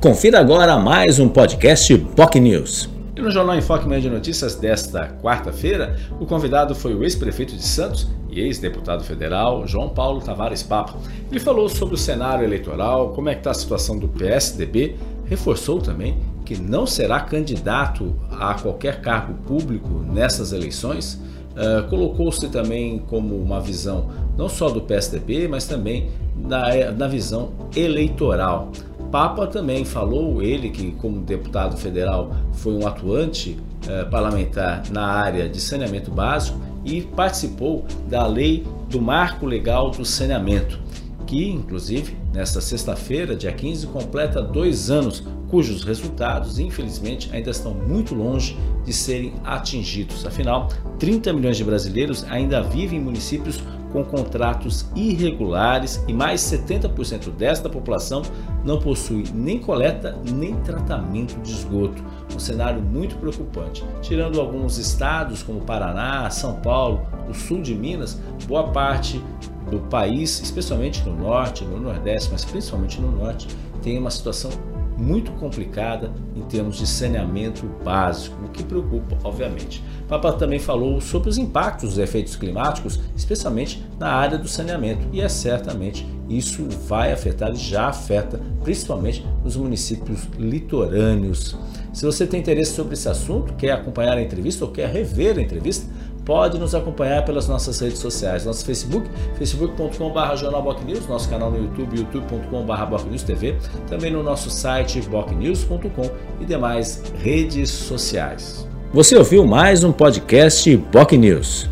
Confira agora mais um podcast POC News. E no Jornal em Foque Meio de Notícias desta quarta-feira, o convidado foi o ex-prefeito de Santos e ex-deputado federal João Paulo Tavares Papa. Ele falou sobre o cenário eleitoral, como é que está a situação do PSDB, reforçou também que não será candidato a qualquer cargo público nessas eleições, uh, colocou-se também como uma visão não só do PSDB, mas também na, na visão eleitoral. Papa também falou, ele que como deputado federal foi um atuante eh, parlamentar na área de saneamento básico e participou da lei do marco legal do saneamento, que inclusive nesta sexta-feira, dia 15, completa dois anos, cujos resultados infelizmente ainda estão muito longe de serem atingidos. Afinal, 30 milhões de brasileiros ainda vivem em municípios com contratos irregulares e mais 70% desta população não possui nem coleta nem tratamento de esgoto. Um cenário muito preocupante. Tirando alguns estados como Paraná, São Paulo, o sul de Minas, boa parte do país, especialmente no norte, no nordeste, mas principalmente no norte, tem uma situação muito complicada em termos de saneamento básico, o que preocupa, obviamente. Papa também falou sobre os impactos dos efeitos climáticos, especialmente na área do saneamento, e é certamente isso vai afetar e já afeta, principalmente nos municípios litorâneos. Se você tem interesse sobre esse assunto, quer acompanhar a entrevista ou quer rever a entrevista, pode nos acompanhar pelas nossas redes sociais. Nosso Facebook, facebook.com.br jornalbocnews, nosso canal no YouTube, youtube.com.br TV, também no nosso site bocnews.com e demais redes sociais. Você ouviu mais um podcast Boc News.